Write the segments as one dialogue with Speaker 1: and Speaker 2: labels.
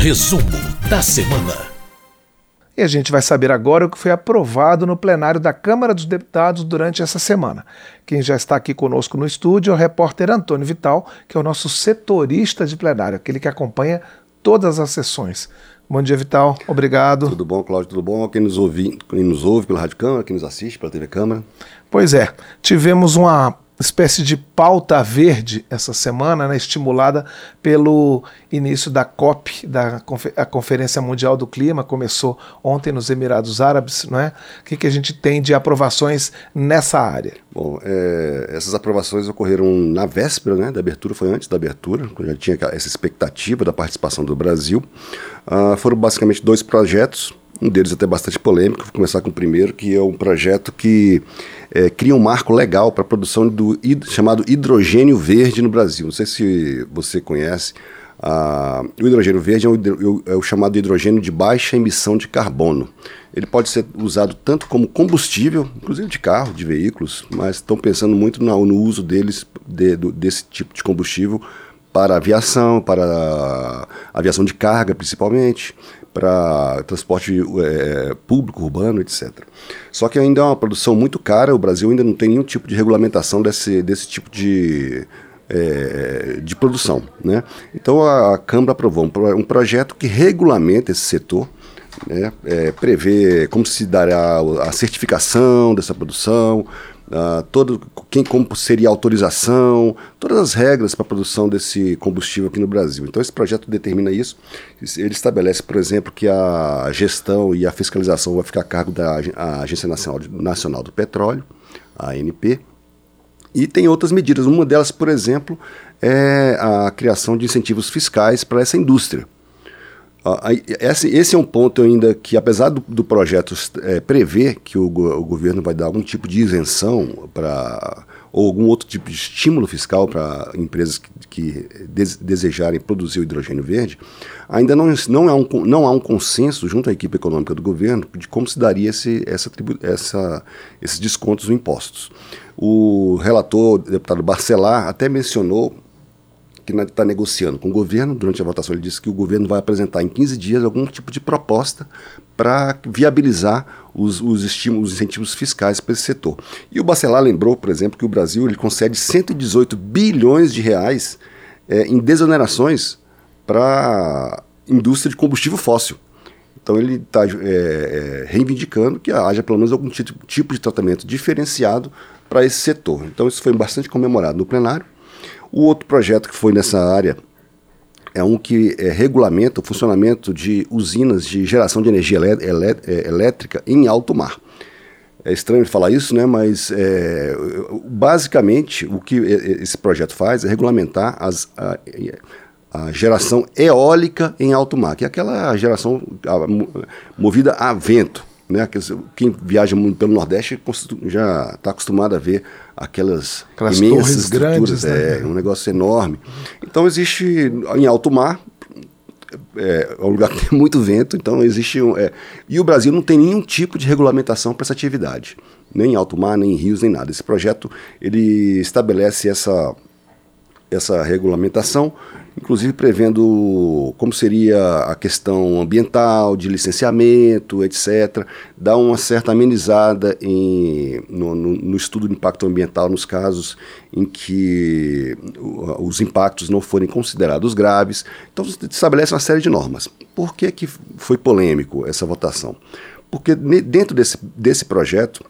Speaker 1: Resumo da semana.
Speaker 2: E a gente vai saber agora o que foi aprovado no plenário da Câmara dos Deputados durante essa semana. Quem já está aqui conosco no estúdio é o repórter Antônio Vital, que é o nosso setorista de plenário, aquele que acompanha todas as sessões. Bom dia, Vital. Obrigado.
Speaker 3: Tudo bom, Cláudio? Tudo bom? Quem nos ouve, quem nos ouve pela Rádio Câmara, quem nos assiste pela TV Câmara.
Speaker 2: Pois é, tivemos uma espécie de pauta verde essa semana, né, estimulada pelo início da COP, da a Conferência Mundial do Clima, começou ontem nos Emirados Árabes, não é? O que, que a gente tem de aprovações nessa área?
Speaker 3: Bom, é, essas aprovações ocorreram na véspera né, da abertura, foi antes da abertura, quando já tinha essa expectativa da participação do Brasil. Uh, foram basicamente dois projetos, um deles até bastante polêmico, vou começar com o primeiro, que é um projeto que é, cria um marco legal para a produção do chamado hidrogênio verde no Brasil. Não sei se você conhece. Uh, o hidrogênio verde é o, é o, chamado hidrogênio de baixa emissão de carbono. Ele pode ser usado tanto como combustível, inclusive de carro, de veículos, mas estão pensando muito no, no uso deles, de, do, desse tipo de combustível para aviação, para aviação de carga principalmente, para transporte é, público, urbano, etc. Só que ainda é uma produção muito cara, o Brasil ainda não tem nenhum tipo de regulamentação desse, desse tipo de, é, de produção. Né? Então a, a Câmara aprovou um, um, projeto que regulamenta esse setor, né? é, prevê como se dará a certificação dessa produção, Uh, todo, quem, como seria a autorização, todas as regras para a produção desse combustível aqui no Brasil. Então, esse projeto determina isso. Ele estabelece, por exemplo, que a gestão e a fiscalização vai ficar a cargo da Agência Nacional, Nacional do Petróleo, a ANP. E tem outras medidas. Uma delas, por exemplo, é a criação de incentivos fiscais para essa indústria. Esse, é um ponto ainda que, apesar do, do projeto é, prever que o, o, governo vai dar algum tipo de isenção para ou algum outro tipo de estímulo fiscal para empresas que, que des, desejarem produzir o hidrogênio verde, ainda não, não, há um, não há um consenso junto à equipe econômica do governo de como se daria esse, essa, essa, esses descontos no impostos. O relator, o deputado Barcelar, até mencionou que está negociando com o governo. Durante a votação, ele disse que o governo vai apresentar em 15 dias algum tipo de proposta para viabilizar os, os estímulos, os incentivos fiscais para esse setor. E o Bacelar lembrou, por exemplo, que o Brasil ele concede 118 bilhões de reais é, em desonerações para indústria de combustível fóssil. Então ele está é, é, reivindicando que haja pelo menos algum tipo de tratamento diferenciado para esse setor. Então isso foi bastante comemorado no plenário. O outro projeto que foi nessa área é um que é, regulamenta o funcionamento de usinas de geração de energia é, elétrica em alto mar. É estranho falar isso, né? mas é, basicamente o que esse projeto faz é regulamentar as, a, a, geração eólica em alto mar, que é aquela geração movida a vento. Né? Quem viaja muito pelo Nordeste já está acostumado a ver aquelas, aquelas imensas grandes, né? é um negócio enorme. Então existe em alto mar é, é um lugar que tem muito vento, então existe um, é, e o Brasil não tem nenhum tipo de regulamentação para essa atividade, nem em alto mar, nem em rios, nem nada. Esse projeto ele estabelece essa essa regulamentação inclusive prevendo como seria a questão ambiental, de licenciamento, etc. Dá uma certa amenizada em, no, no, no estudo de impacto ambiental nos casos em que os impactos não forem considerados graves. Então, estabelece uma série de normas. Por que, que foi polêmico essa votação? Porque dentro desse, desse projeto,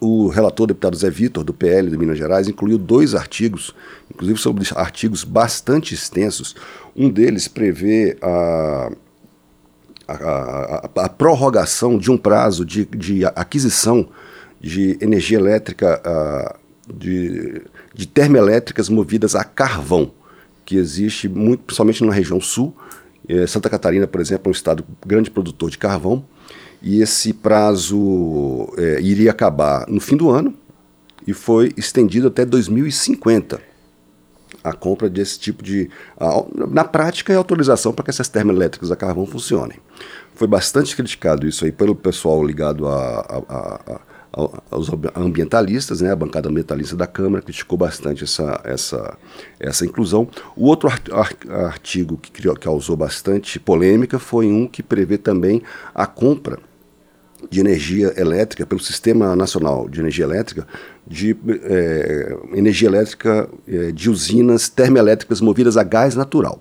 Speaker 3: o relator, deputado Zé Vitor, do PL de Minas Gerais, incluiu dois artigos, inclusive sobre artigos bastante extensos. Um deles prevê a, a, a, a prorrogação de um prazo de, de aquisição de energia elétrica, de, de termoelétricas movidas a carvão, que existe muito, principalmente na região sul. Eh, Santa Catarina, por exemplo, é um estado grande produtor de carvão e esse prazo é, iria acabar no fim do ano e foi estendido até 2050 a compra desse tipo de. A, na prática, é autorização para que essas termoelétricas a carvão funcionem. Foi bastante criticado isso aí pelo pessoal ligado a, a, aos ambientalistas, né, a bancada ambientalista da Câmara criticou bastante essa, essa, essa inclusão. O outro artigo que criou, causou bastante polêmica foi um que prevê também a compra de energia elétrica pelo Sistema Nacional de Energia Elétrica, de é, energia elétrica é, de usinas termoelétricas movidas a gás natural.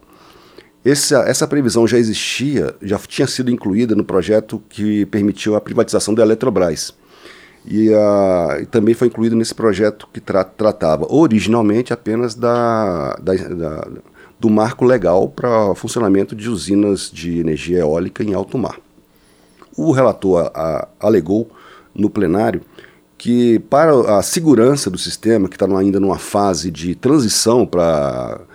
Speaker 3: Essa, essa previsão já existia, já tinha sido incluída no projeto que permitiu a privatização da Eletrobras. E, a, e também foi incluído nesse projeto que tra, tratava originalmente apenas da, da, da do marco legal para funcionamento de usinas de energia eólica em alto mar. O relator a, a, alegou no plenário que, para a segurança do sistema, que está ainda numa fase de transição para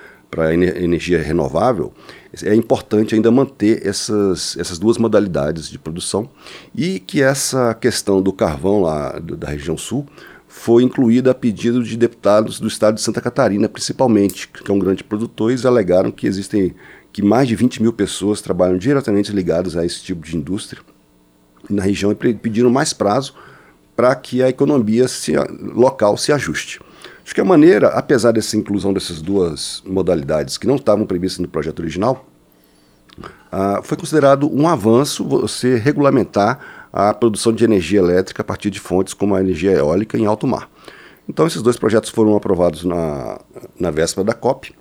Speaker 3: energia renovável, é importante ainda manter essas, essas duas modalidades de produção e que essa questão do carvão lá da região sul foi incluída a pedido de deputados do estado de Santa Catarina, principalmente, que é um grande produtor, e alegaram que existem que mais de 20 mil pessoas trabalham diretamente ligadas a esse tipo de indústria na região e pediram mais prazo para que a economia se, local se ajuste. Que a maneira, apesar dessa inclusão dessas duas modalidades que não estavam previstas no projeto original, uh, foi considerado um avanço você regulamentar a produção de energia elétrica a partir de fontes como a energia eólica em alto mar. Então, esses dois projetos foram aprovados na, na véspera da COP.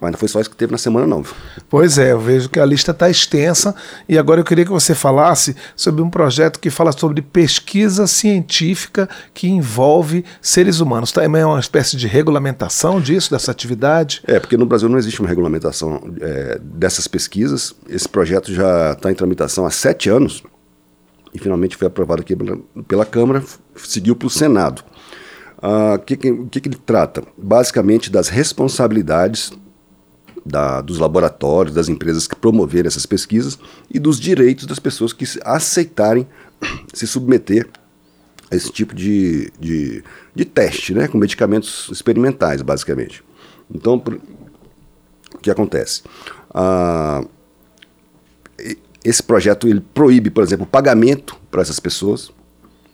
Speaker 3: Mas não foi só isso que teve na semana, não.
Speaker 2: Pois é, eu vejo que a lista está extensa e agora eu queria que você falasse sobre um projeto que fala sobre pesquisa científica que envolve seres humanos. Também é uma espécie de regulamentação disso, dessa atividade?
Speaker 3: É, porque no Brasil não existe uma regulamentação é, dessas pesquisas. Esse projeto já está em tramitação há sete anos e finalmente foi aprovado aqui pela, pela Câmara, seguiu para o Senado. O que, que, que, ele trata? Basicamente das responsabilidades da, dos laboratórios, das empresas que promoverem essas pesquisas e dos direitos das pessoas que aceitarem se submeter a esse tipo de, de, de teste, né, com medicamentos experimentais, basicamente. Então, o que acontece? Ah, esse projeto ele proíbe, por exemplo, o pagamento para essas pessoas,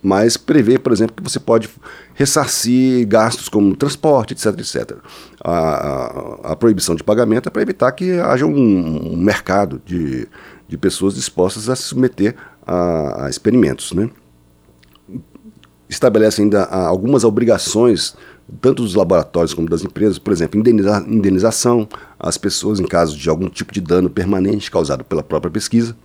Speaker 3: mas prevê, por exemplo, que você pode ressarcir gastos como transporte, etc, etc. A, a, a proibição de pagamento é para evitar que haja um, um mercado de, de pessoas dispostas a se submeter a, a experimentos. Né? Estabelece ainda algumas obrigações, tanto dos laboratórios como das empresas, por exemplo, indeniza, indenização às pessoas em caso de algum tipo de dano permanente causado pela própria pesquisa.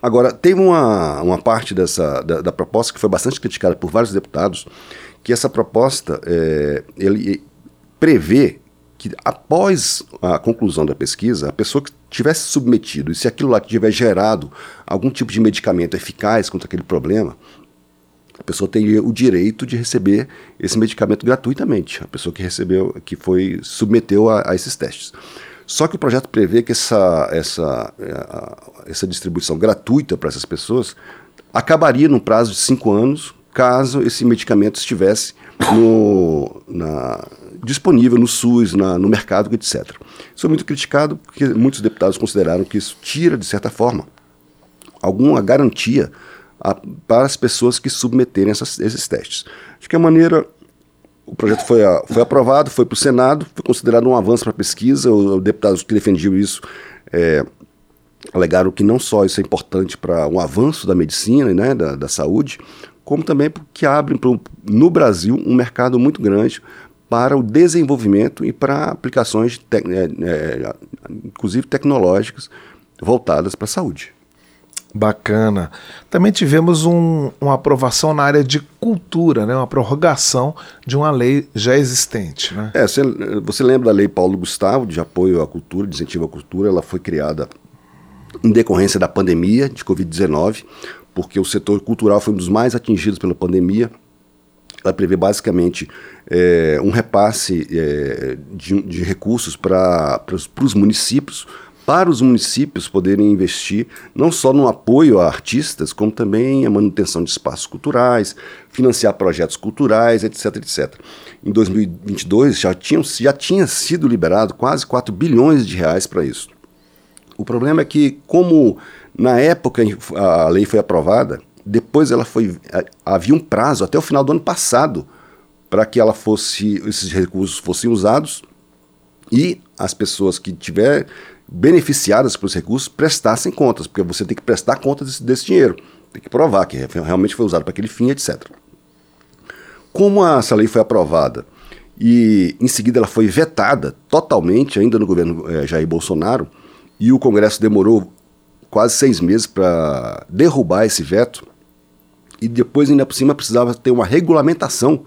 Speaker 3: Agora, teve uma, uma parte dessa, da, da, proposta que foi bastante criticada por vários deputados, que essa proposta é, ele prevê que após a conclusão da pesquisa, a pessoa que tivesse submetido, e se aquilo lá tiver gerado algum tipo de medicamento eficaz contra aquele problema, a pessoa teria o direito de receber esse medicamento gratuitamente, a pessoa que recebeu, que foi submeteu a, a esses testes. Só que o projeto prevê que essa, essa, é, essa distribuição gratuita para essas pessoas acabaria no prazo de cinco anos, caso esse medicamento estivesse no, na, disponível no SUS, na, no mercado, etc. Isso é muito criticado porque muitos deputados consideraram que isso tira, de certa forma, alguma garantia a, para as pessoas que submeterem essas, esses testes. Acho que maneira o projeto foi, foi aprovado, foi para o Senado, foi considerado um avanço para a pesquisa. Os deputados que defendiam isso é, alegaram que não só isso é importante para um avanço da medicina, né, da, da saúde, como também porque abre pro, no Brasil um mercado muito grande para o desenvolvimento e para aplicações, te, é, é, inclusive tecnológicas, voltadas para a saúde.
Speaker 2: Bacana. Também tivemos um, uma aprovação na área de cultura, né? uma prorrogação de uma lei já existente. Né?
Speaker 3: É, você, você lembra da lei Paulo Gustavo, de apoio à cultura, de incentivo à cultura? Ela foi criada em decorrência da pandemia de Covid-19, porque o setor cultural foi um dos mais atingidos pela pandemia. Ela prevê basicamente é, um repasse é, de, de recursos para os municípios para os municípios poderem investir não só no apoio a artistas, como também a manutenção de espaços culturais, financiar projetos culturais, etc, etc. Em 2022 já, tinham, já tinha sido liberado quase 4 bilhões de reais para isso. O problema é que, como na época a lei foi aprovada, depois ela foi. Havia um prazo até o final do ano passado para que ela fosse, esses recursos fossem usados e as pessoas que tiver beneficiadas pelos recursos prestassem contas, porque você tem que prestar contas desse, desse dinheiro, tem que provar que realmente foi usado para aquele fim, etc. Como essa lei foi aprovada e em seguida ela foi vetada totalmente, ainda no governo é, Jair Bolsonaro, e o Congresso demorou quase seis meses para derrubar esse veto, e depois, ainda por cima, precisava ter uma regulamentação,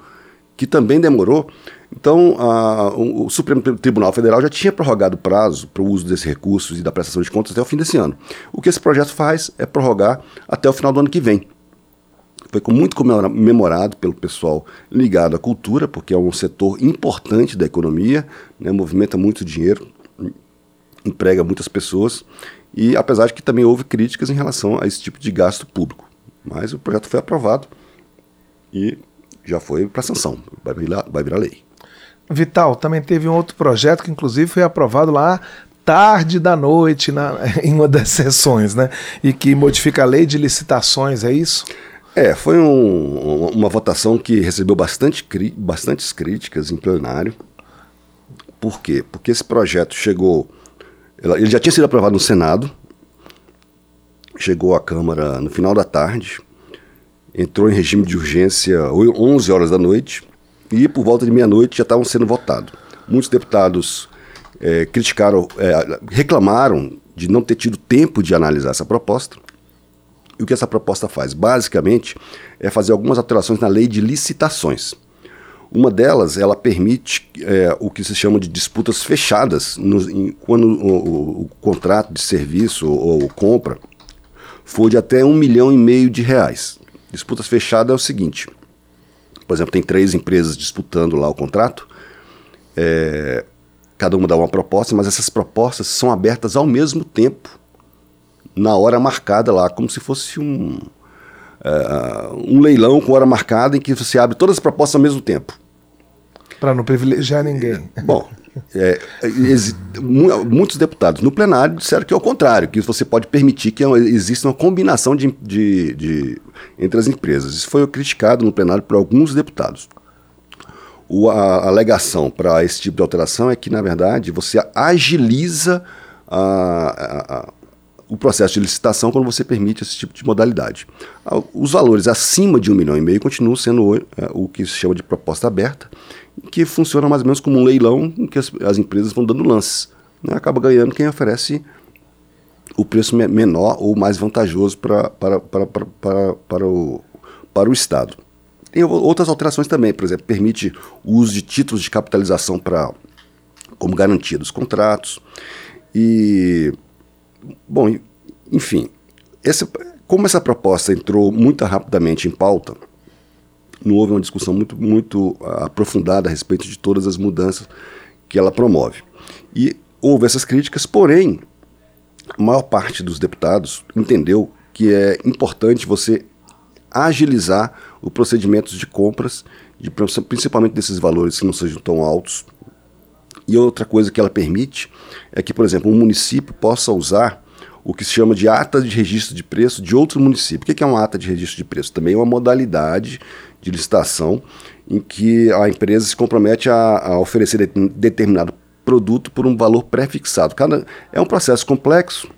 Speaker 3: que também demorou. Então, a, o, o, Supremo Tribunal Federal já tinha prorrogado o prazo para o uso desses recursos e da prestação de contas até o fim desse ano. O que esse projeto faz é prorrogar até o final do ano que vem. Foi muito comemorado pelo pessoal ligado à cultura, porque é um setor importante da economia, né, movimenta muito dinheiro, emprega muitas pessoas, e apesar de que também houve críticas em relação a esse tipo de gasto público. Mas o projeto foi aprovado e já foi para sanção, vai virar, vai virar lei.
Speaker 2: Vital, também teve um outro projeto que inclusive foi aprovado lá tarde da noite na, em uma das sessões, né? E que modifica a lei de licitações, é isso?
Speaker 3: É, foi um, uma votação que recebeu bastante, bastantes críticas em plenário. Por quê? Porque esse projeto chegou. Ele já tinha sido aprovado no Senado, chegou à Câmara no final da tarde, entrou em regime de urgência 11 horas da noite e por volta de meia-noite já estavam sendo votados. Muitos deputados é, criticaram, é, reclamaram de não ter tido tempo de analisar essa proposta. E o que essa proposta faz? Basicamente, é fazer algumas alterações na lei de licitações. Uma delas, ela permite é, o que se chama de disputas fechadas, no, em, quando o, o, o, contrato de serviço ou, ou compra for de até um milhão e meio de reais. Disputas fechadas é o seguinte: por exemplo, tem três empresas disputando lá o contrato, é, cada uma dá uma proposta, mas essas propostas são abertas ao mesmo tempo, na hora marcada lá, como se fosse um, é, um leilão com hora marcada em que você abre todas as propostas ao mesmo tempo.
Speaker 2: Para não privilegiar ninguém.
Speaker 3: Bom, é, muitos deputados no plenário disseram que é o contrário, que você pode permitir que exista uma combinação de, de, de, entre as empresas. Isso foi criticado no plenário por alguns deputados. O, a, a alegação para esse tipo de alteração é que, na verdade, você agiliza a, a, o processo de licitação quando você permite esse tipo de modalidade. Os valores acima de um milhão e meio continuam sendo o, é, o que se chama de proposta aberta que funciona mais ou menos como um leilão em que as, as empresas vão dando lances. Né? Acaba ganhando quem oferece o preço me menor ou mais vantajoso pra, para, para, para, para, para, o, para o Estado. Tem outras alterações também, por exemplo, permite o uso de títulos de capitalização para como garantia dos contratos. E, bom, enfim, esse, como essa proposta entrou muito rapidamente em pauta, não houve uma discussão muito, muito ah, aprofundada a respeito de todas as mudanças que ela promove. E houve essas críticas, porém, a maior parte dos deputados entendeu que é importante você agilizar o procedimento de compras, de, principalmente desses valores que não sejam tão altos. E outra coisa que ela permite é que, por exemplo, um município possa usar o que se chama de ata de registro de preço de outro município. O que é uma ata de registro de preço? Também é uma modalidade de licitação em que a empresa se compromete a, a oferecer de, determinado produto por um valor pré-fixado. Cada, é um processo complexo.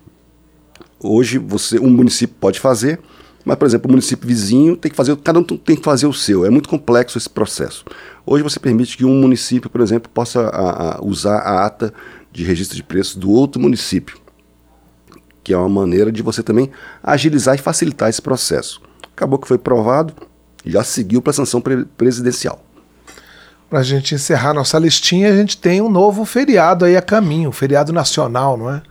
Speaker 3: Hoje você, um município pode fazer, mas, por exemplo, o município vizinho tem que fazer, cada um tem que fazer o seu. É muito complexo esse processo. Hoje você permite que um município, por exemplo, possa a, a usar a ata de registro de preços do outro município, que é uma maneira de você também agilizar e facilitar esse processo. Acabou que foi provado, já seguiu para a sanção pre presidencial.
Speaker 2: Para a gente encerrar nossa listinha, a gente tem um novo feriado aí a caminho, feriado nacional, não é?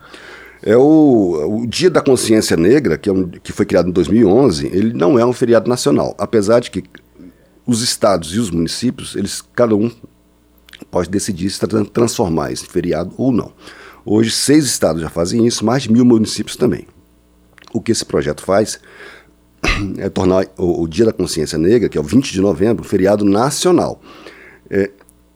Speaker 3: É o, o Dia da Consciência Negra, que, é um, que foi criado em 2011, ele não é um feriado nacional, apesar de que os estados e os municípios, eles cada um pode decidir se transformar esse feriado ou não. Hoje, seis estados já fazem isso, mais de mil municípios também. O que esse projeto faz é tornar o, o, Dia da Consciência Negra, que é o 20 de novembro, feriado nacional. É,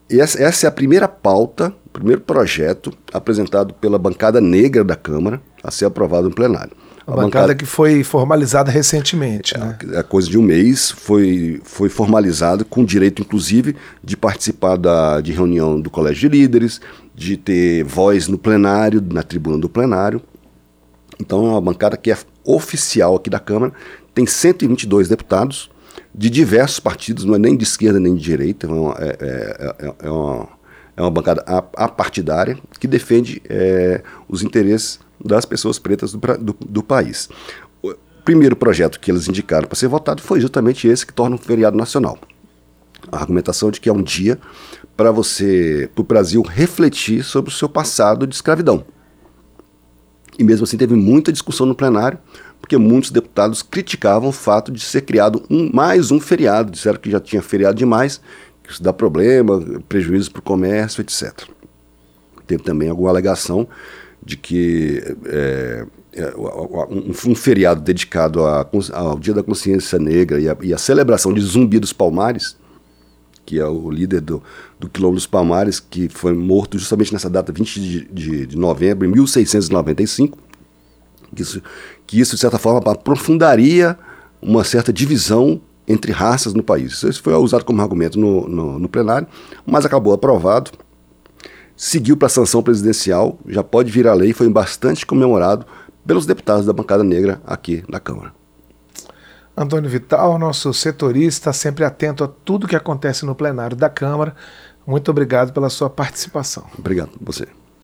Speaker 3: essa, essa, é a primeira pauta, o primeiro projeto apresentado pela bancada negra da Câmara a ser aprovado no plenário.
Speaker 2: A, a bancada, bancada, que foi formalizada recentemente.
Speaker 3: É,
Speaker 2: né?
Speaker 3: é coisa de um mês, foi, foi formalizado com direito, inclusive, de participar da, de reunião do Colégio de Líderes, de ter voz no plenário, na tribuna do plenário. Então é uma bancada que é oficial aqui da Câmara, tem 122 deputados de diversos partidos, não é nem de esquerda nem de direita, é uma, é, é, é, é uma, é uma bancada apartidária que defende é, os interesses das pessoas pretas do, do, do país. O primeiro projeto que eles indicaram para ser votado foi justamente esse que torna um feriado nacional. A argumentação de que é um dia para você, para o Brasil refletir sobre o seu passado de escravidão. E mesmo assim teve muita discussão no plenário, porque muitos deputados criticavam o fato de ser criado um, mais um feriado, disseram que já tinha feriado demais, que isso dá problema, prejuízos para o comércio, etc. Teve também alguma alegação de que é, é um, um, feriado dedicado a, ao Dia da Consciência Negra e a, e a, celebração de Zumbi dos Palmares, que é o líder do, do Quilombo dos Palmares, que foi morto justamente nessa data, 20 de, de, de novembro de 1695, que isso, que isso, de certa forma, aprofundaria uma certa divisão entre raças no país. Isso foi usado como argumento no, no, no plenário, mas acabou aprovado, seguiu para a sanção presidencial, já pode virar lei, foi bastante comemorado pelos deputados da bancada negra aqui na Câmara.
Speaker 2: Antônio Vital, nosso setorista, sempre atento a tudo que acontece no plenário da Câmara. Muito obrigado pela sua participação.
Speaker 3: Obrigado, você.